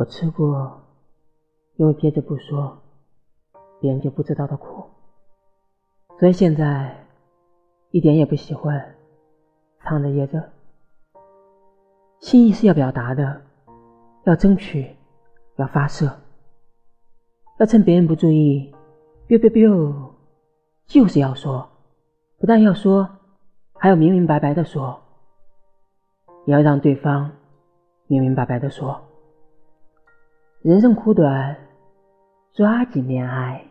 我吃过，因为憋着不说，别人就不知道的苦，所以现在一点也不喜欢藏着掖着。心意是要表达的，要争取，要发射，要趁别人不注意，biu biu biu，就是要说，不但要说，还要明明白白的说，也要让对方明明白白的说。人生苦短，抓紧恋爱。